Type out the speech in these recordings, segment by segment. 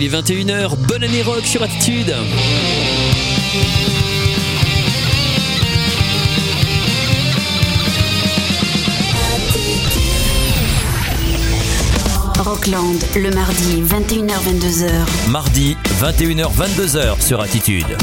il est 21h. Bonne année rock sur Attitude. Rockland, le mardi, 21h-22h. Mardi, 21h-22h sur Attitude.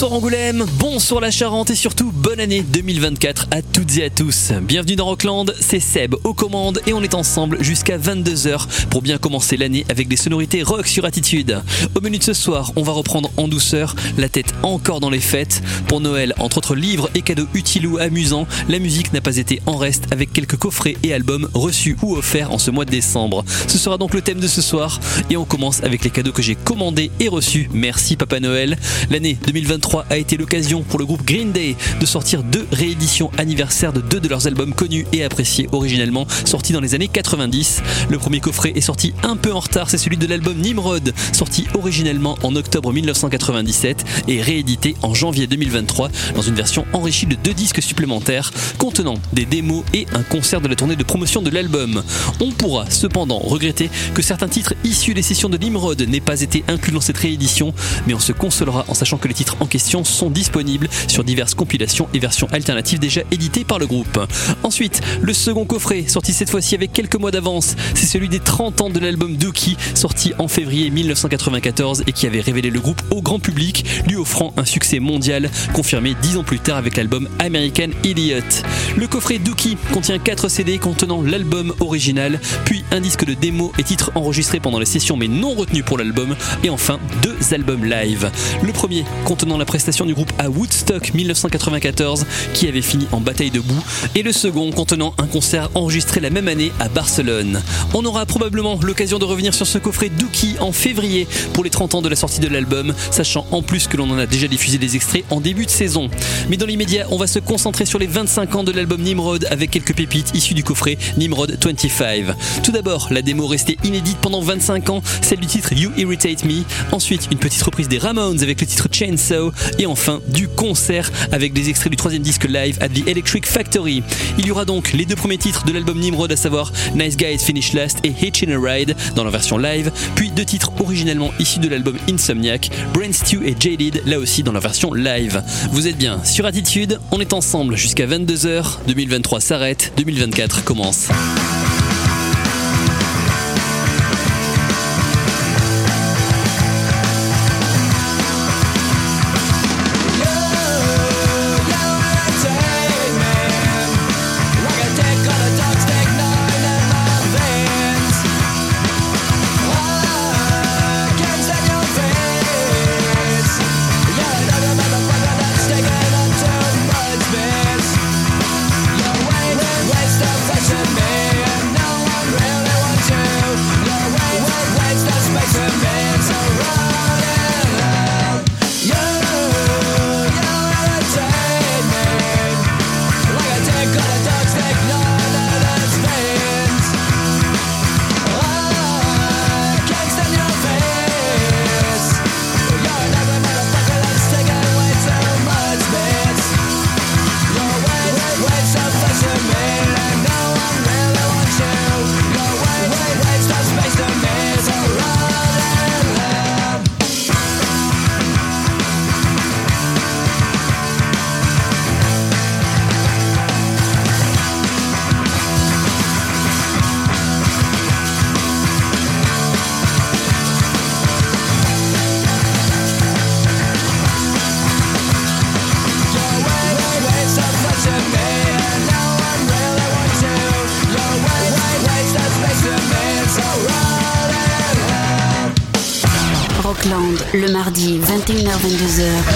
Bonsoir Angoulême, bonsoir la Charente et surtout bonne année 2024 à toutes et à tous. Bienvenue dans Rockland, c'est Seb aux commandes et on est ensemble jusqu'à 22h pour bien commencer l'année avec des sonorités rock sur attitude. Au menu de ce soir, on va reprendre en douceur, la tête encore dans les fêtes. Pour Noël, entre autres livres et cadeaux utiles ou amusants, la musique n'a pas été en reste avec quelques coffrets et albums reçus ou offerts en ce mois de décembre. Ce sera donc le thème de ce soir et on commence avec les cadeaux que j'ai commandés et reçus. Merci Papa Noël. L'année 2023 a été l'occasion pour le groupe Green Day de sortir deux rééditions anniversaires de deux de leurs albums connus et appréciés originellement, sortis dans les années 90. Le premier coffret est sorti un peu en retard, c'est celui de l'album Nimrod, sorti originellement en octobre 1997 et réédité en janvier 2023 dans une version enrichie de deux disques supplémentaires contenant des démos et un concert de la tournée de promotion de l'album. On pourra cependant regretter que certains titres issus des sessions de Nimrod n'aient pas été inclus dans cette réédition, mais on se consolera en sachant que les titres en question sont disponibles sur diverses compilations et versions alternatives déjà éditées par le groupe. Ensuite, le second coffret, sorti cette fois-ci avec quelques mois d'avance, c'est celui des 30 ans de l'album Dookie, sorti en février 1994 et qui avait révélé le groupe au grand public, lui offrant un succès mondial, confirmé dix ans plus tard avec l'album American Idiot. Le coffret Dookie contient 4 CD contenant l'album original, puis un disque de démo et titres enregistrés pendant les sessions mais non retenus pour l'album, et enfin deux albums live. Le premier contenant la prestation du groupe à Woodstock 1994 qui avait fini en bataille de boue, et le second contenant un concert enregistré la même année à Barcelone. On aura probablement l'occasion de revenir sur ce coffret Dookie en février pour les 30 ans de la sortie de l'album, sachant en plus que l'on en a déjà diffusé des extraits en début de saison. Mais dans l'immédiat, on va se concentrer sur les 25 ans de l'album Nimrod avec quelques pépites issues du coffret Nimrod 25. Tout d'abord, la démo restée inédite pendant 25 ans, celle du titre You Irritate Me. Ensuite, une petite reprise des Ramones avec le titre Chainsaw. Et enfin, du concert avec des extraits du troisième disque live at the Electric Factory. Il y aura donc les deux premiers titres de l'album Nimrod, à savoir Nice Guys Finish Last et Hitch in a Ride dans la version live, puis deux titres originellement issus de l'album Insomniac, Brain Stew et Jaded, là aussi dans la version live. Vous êtes bien sur Attitude, on est ensemble jusqu'à 22h, 2023 s'arrête, 2024 commence. 21h-22h.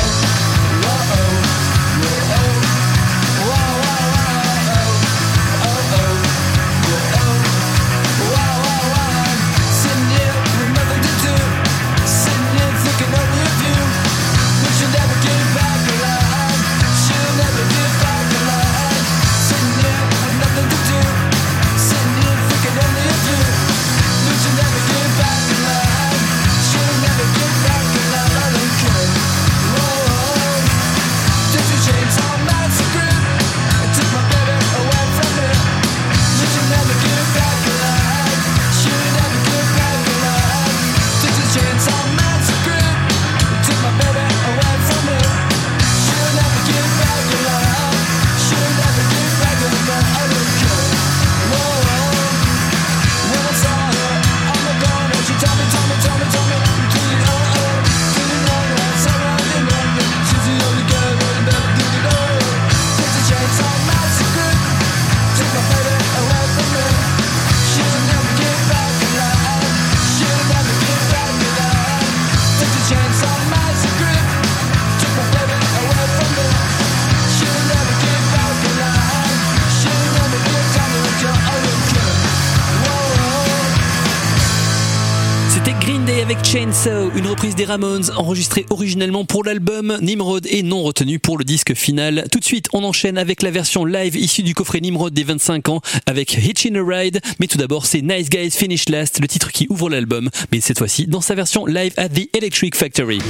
Ramones enregistrée originellement pour l'album Nimrod et non retenue pour le disque final. Tout de suite, on enchaîne avec la version live issue du coffret Nimrod des 25 ans avec Hitchin' a Ride. Mais tout d'abord, c'est Nice Guys Finish Last, le titre qui ouvre l'album, mais cette fois-ci dans sa version live at the Electric Factory.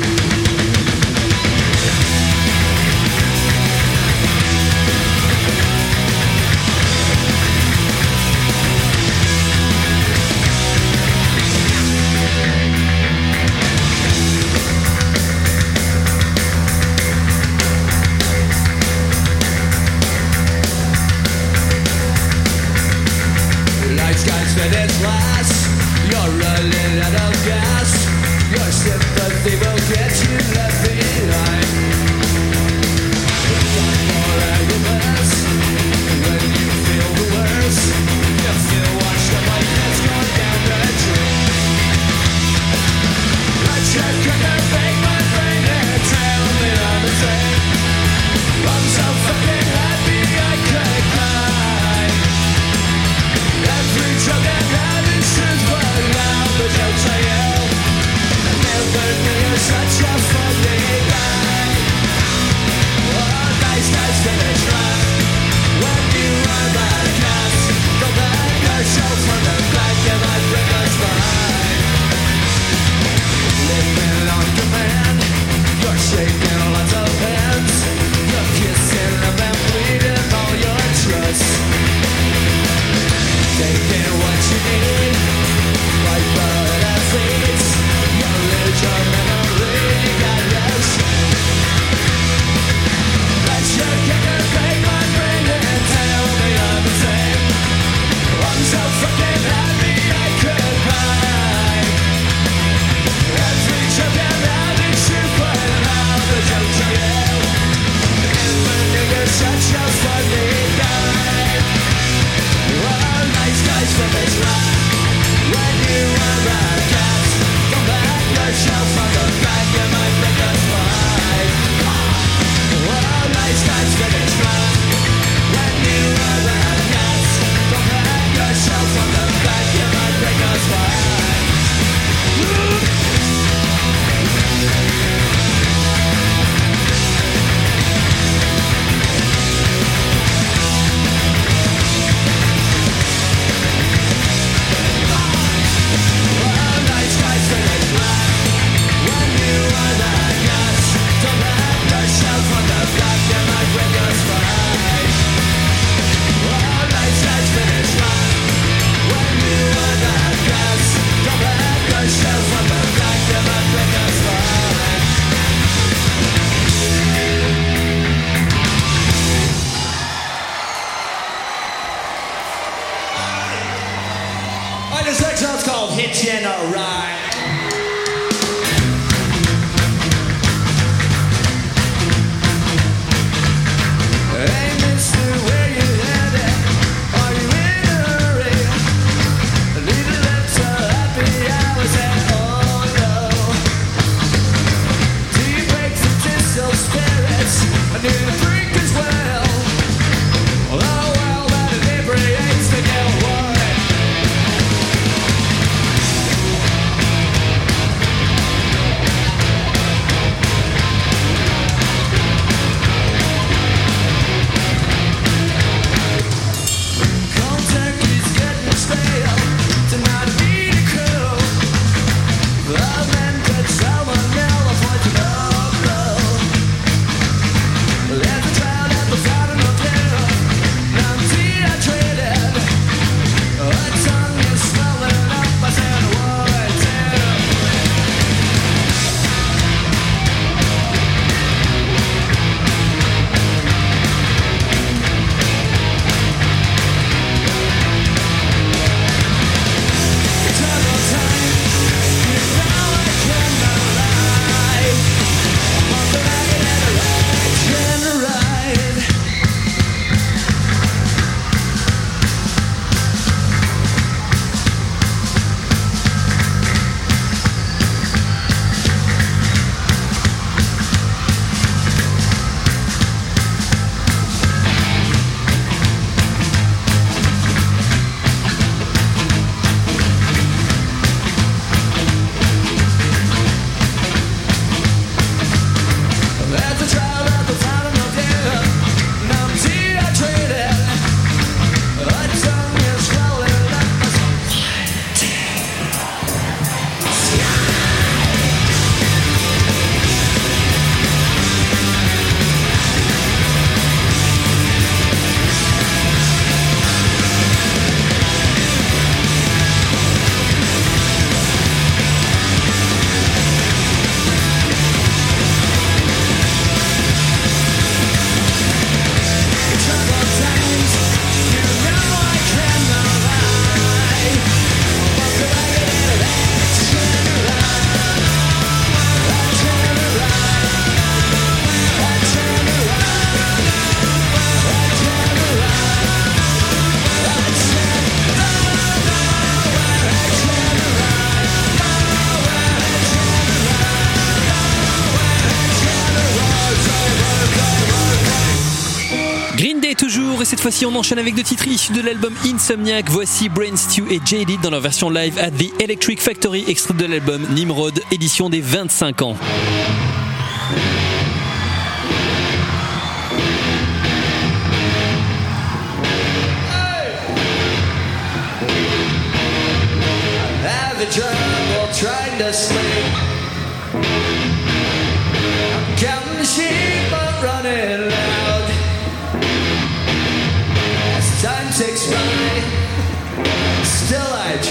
fois-ci, on enchaîne avec deux titres issus de l'album Insomniac. Voici Brain Stew et Jaded dans leur version live at the Electric Factory, extrait de l'album Nimrod, édition des 25 ans.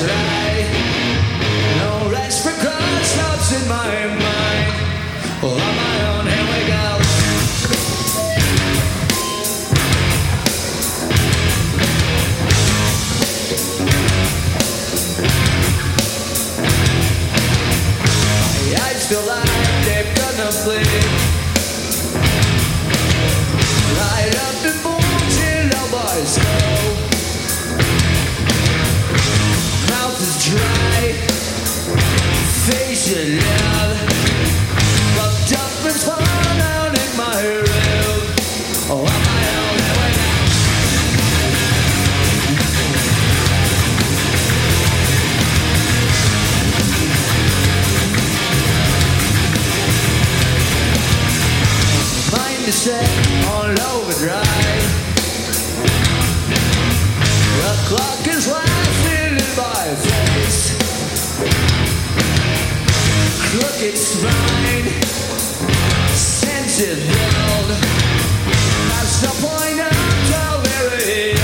right. dry facial Locked up and fall out in my room Oh, am I only way. Mind is set on overdrive. The clock Look, it's the point of delirium.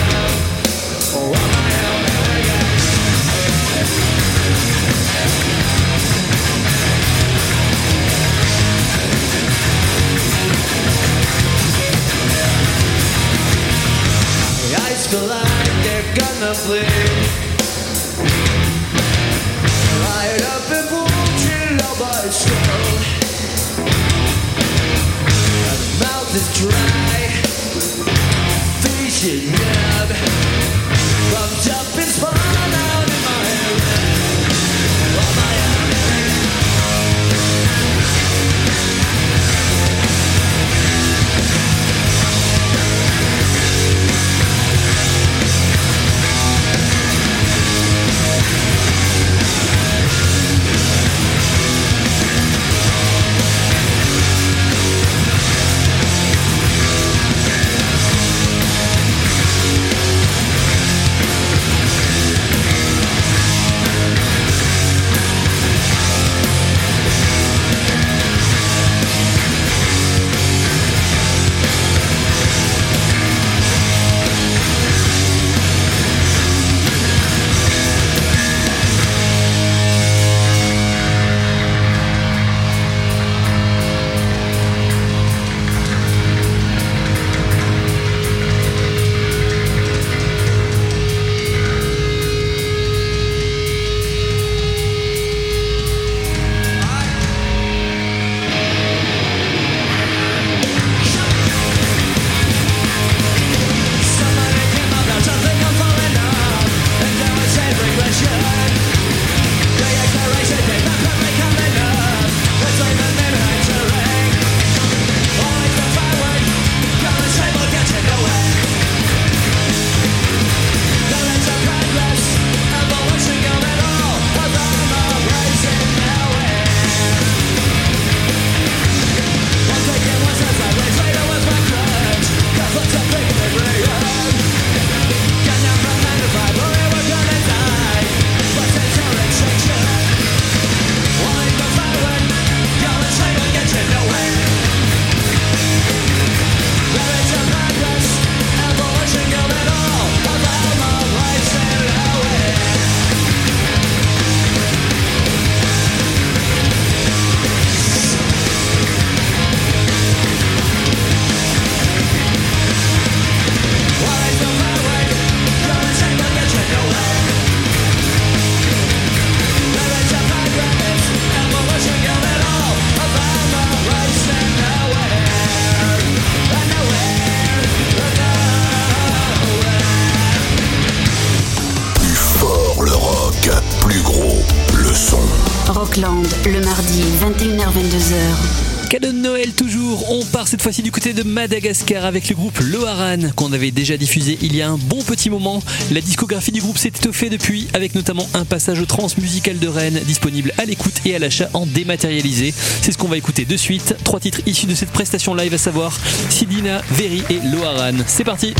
I'm eyes collide, they're gonna bleed. Light up and dry. Vision up, From jumping in. Cette fois-ci du côté de Madagascar avec le groupe Loharan qu'on avait déjà diffusé il y a un bon petit moment. La discographie du groupe s'est étoffée depuis avec notamment un passage au trans musical de Rennes disponible à l'écoute et à l'achat en dématérialisé. C'est ce qu'on va écouter de suite. Trois titres issus de cette prestation live à savoir Sidina, Veri et Loharan. C'est parti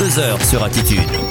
Deux heures sur Attitude.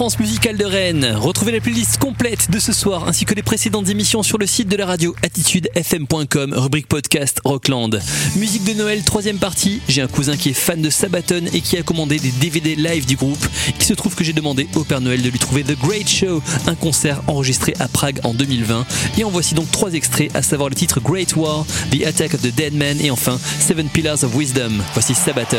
France musicale de Rennes. Retrouvez la playlist complète de ce soir ainsi que les précédentes émissions sur le site de la radio attitudefm.com, rubrique podcast Rockland. Musique de Noël, troisième partie. J'ai un cousin qui est fan de Sabaton et qui a commandé des DVD live du groupe. Il se trouve que j'ai demandé au Père Noël de lui trouver The Great Show, un concert enregistré à Prague en 2020. Et en voici donc trois extraits, à savoir le titre Great War, The Attack of the Dead Man et enfin Seven Pillars of Wisdom. Voici Sabaton.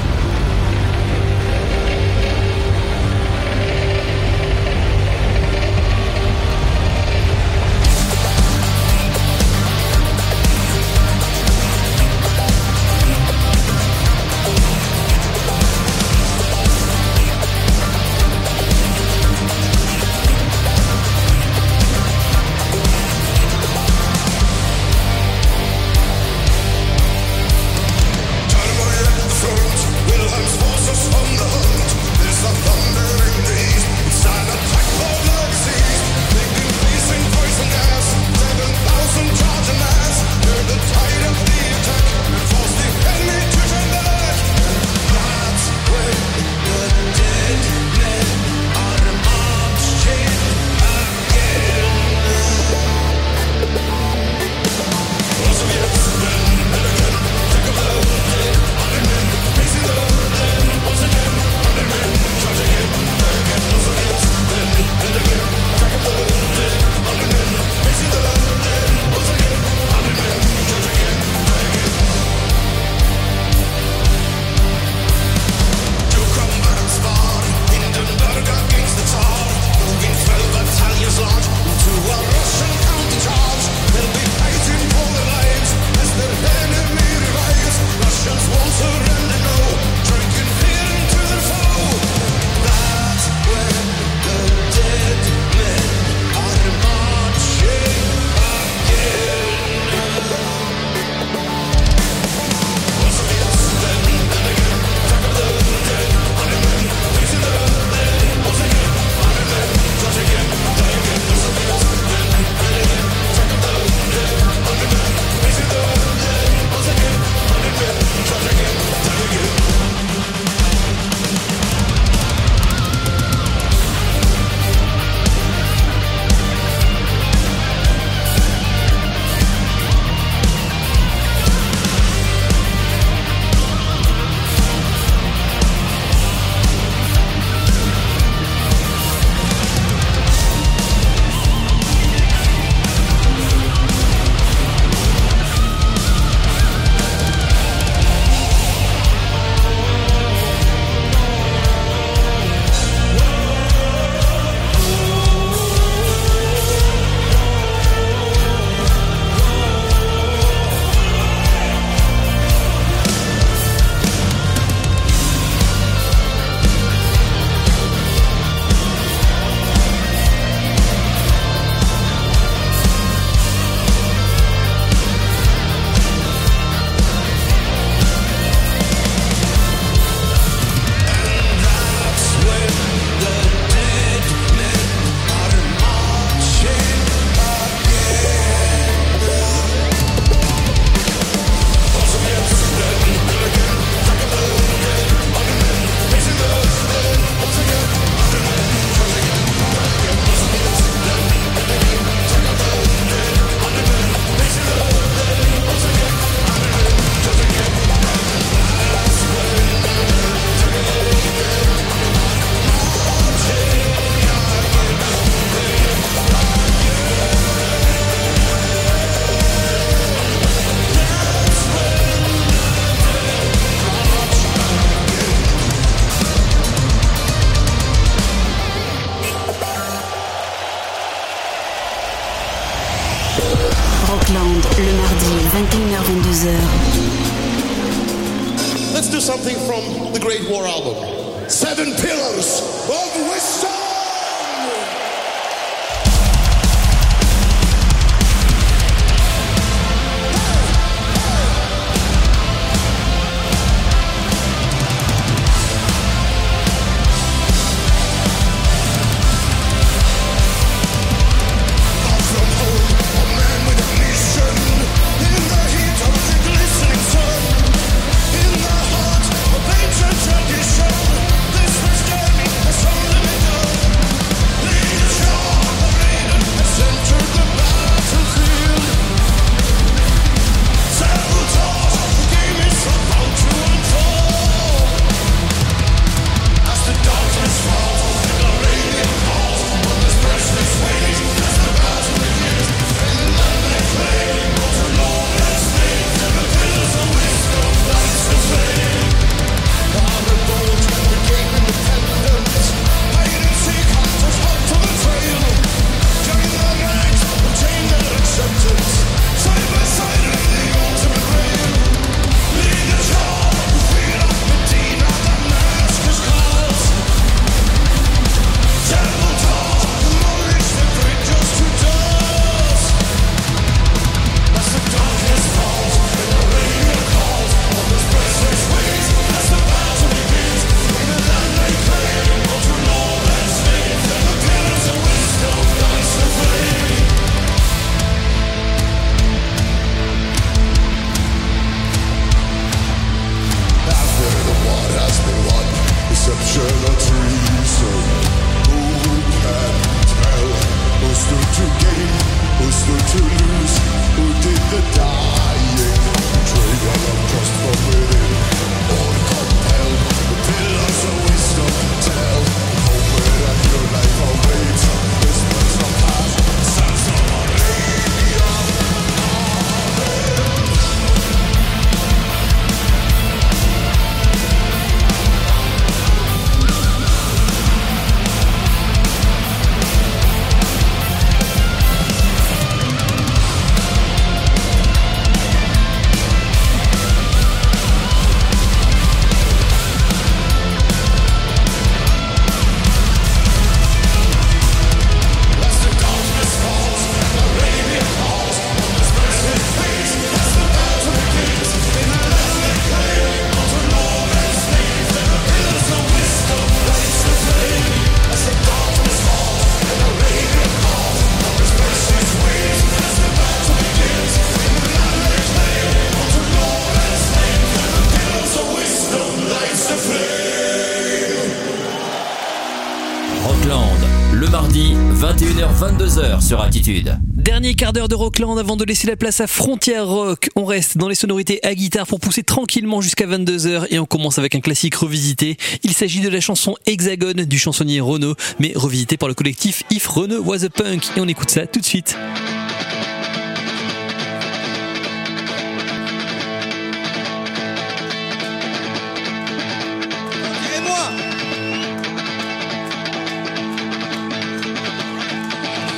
Dernier quart d'heure de Rockland avant de laisser la place à Frontière Rock. On reste dans les sonorités à guitare pour pousser tranquillement jusqu'à 22h et on commence avec un classique revisité. Il s'agit de la chanson Hexagone du chansonnier Renaud, mais revisité par le collectif If Renaud Was a Punk. Et on écoute ça tout de suite.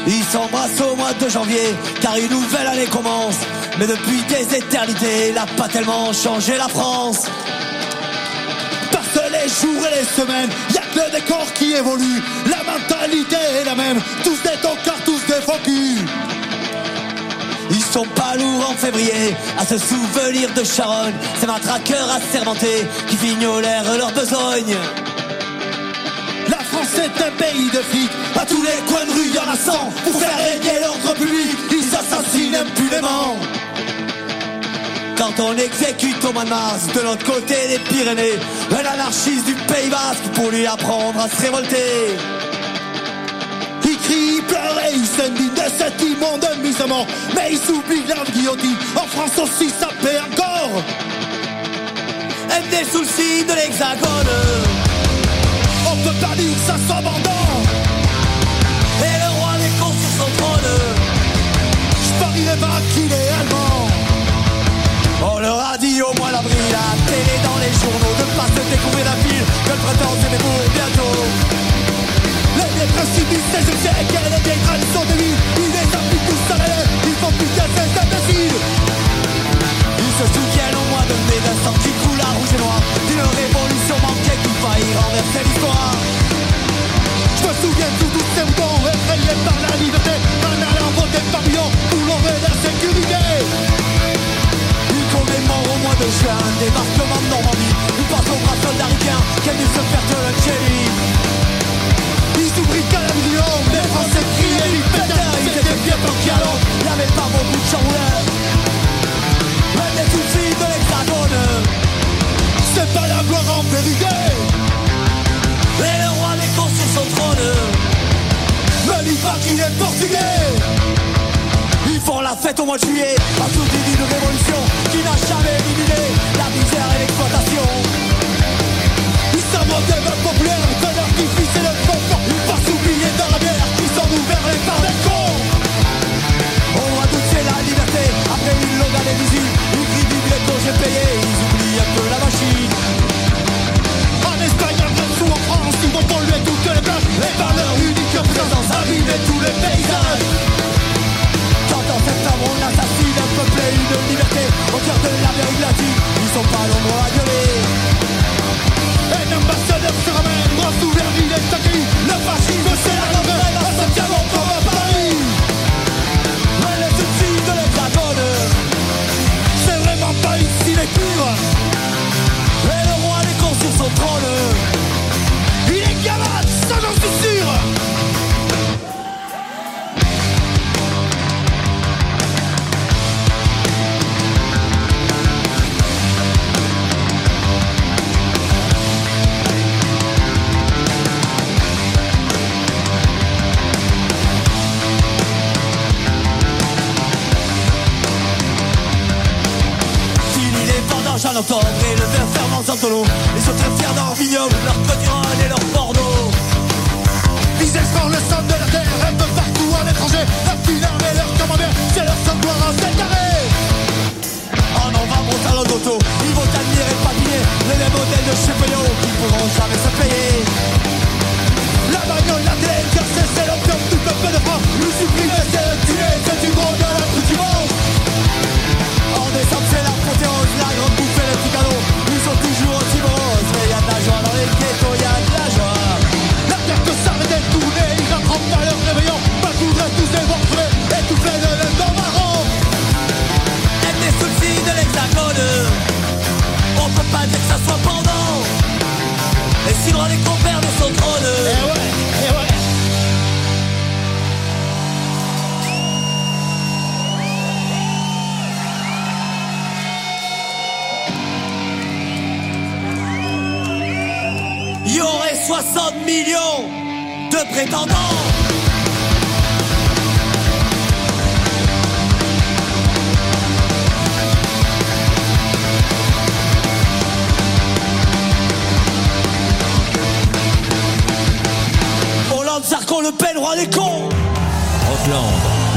Ils s'embrassent au mois de janvier, car une nouvelle année commence. Mais depuis des éternités, il a pas tellement changé la France. Parce que les jours et les semaines, y a que le décor qui évolue. La mentalité est la même, tous des tocards, tous des faux. Ils sont pas lourds en février à se souvenir de Charonne, ces matraqueurs assermentés qui fignolèrent leurs besognes. Est un pays de flics, à tous les coins de rue y en a 100 Pour faire régner l'ordre public, ils assassinent impunément. Quand on exécute au mois de l'autre côté des Pyrénées. Un anarchiste du Pays Basque pour lui apprendre à se révolter. Il crie, il pleure et il s'indigne de cet immonde amusement. Mais il s'oublie la guillotine, en France aussi ça paie encore. Sous le signe de l'hexagone Dire que ça s'abandonne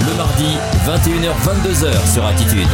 Le mardi, 21h-22h sur Attitude.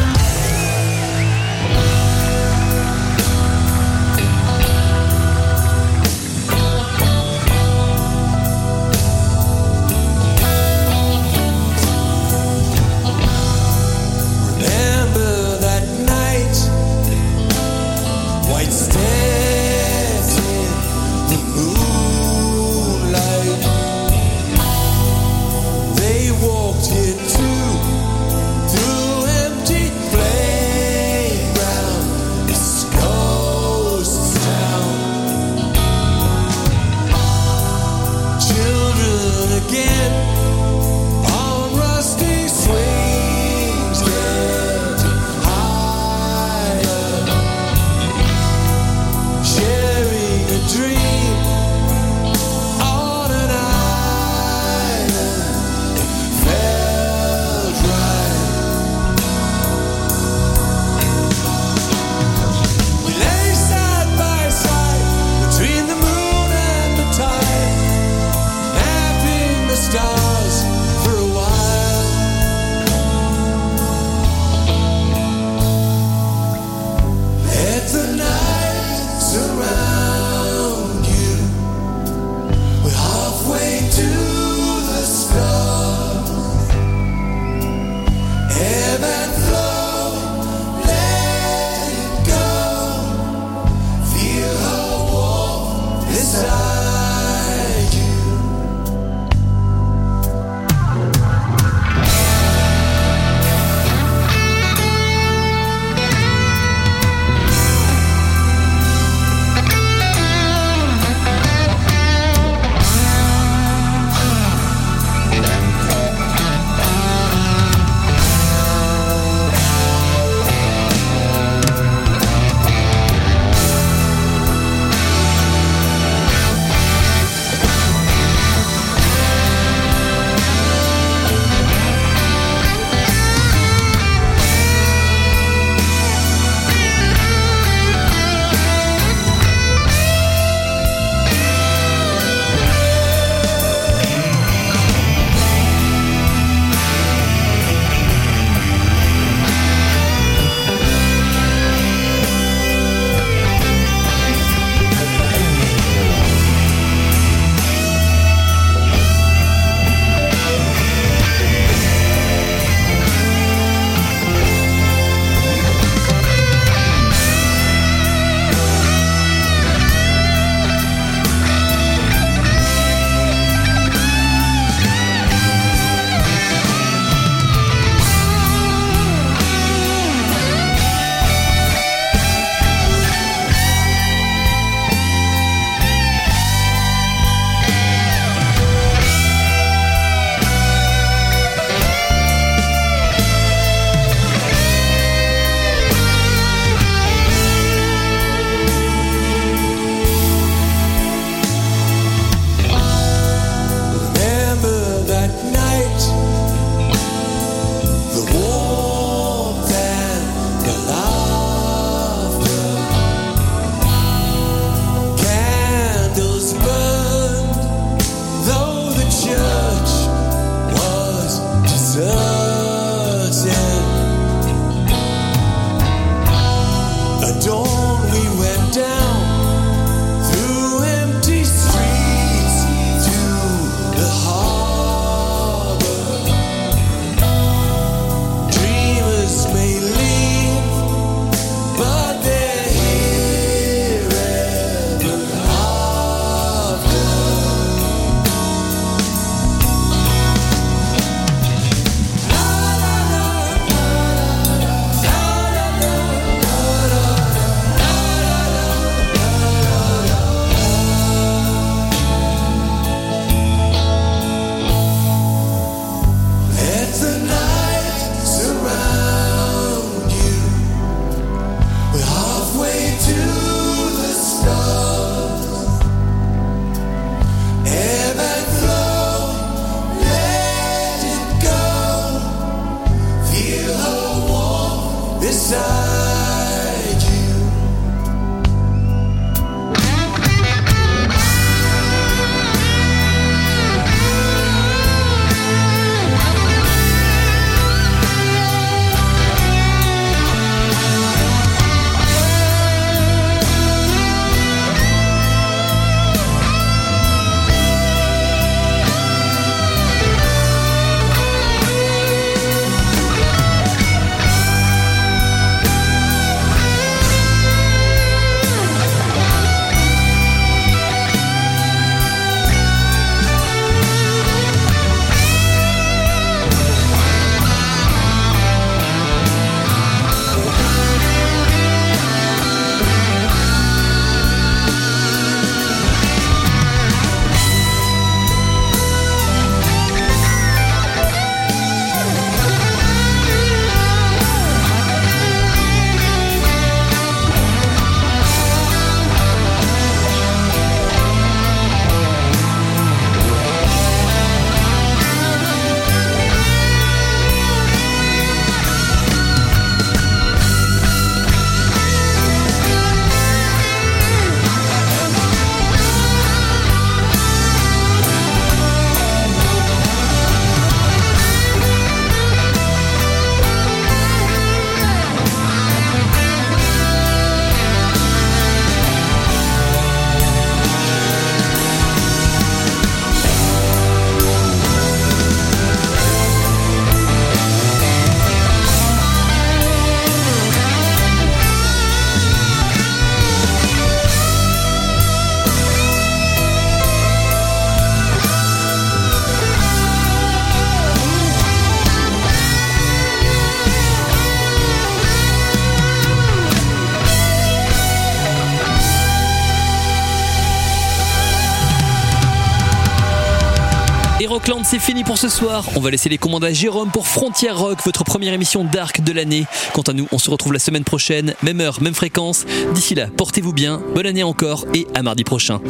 C'est fini pour ce soir. On va laisser les commandes à Jérôme pour Frontier Rock, votre première émission dark de l'année. Quant à nous, on se retrouve la semaine prochaine, même heure, même fréquence. D'ici là, portez-vous bien, bonne année encore et à mardi prochain.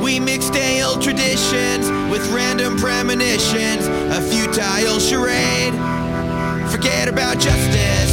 We traditions with random premonitions, a futile charade. Forget about justice,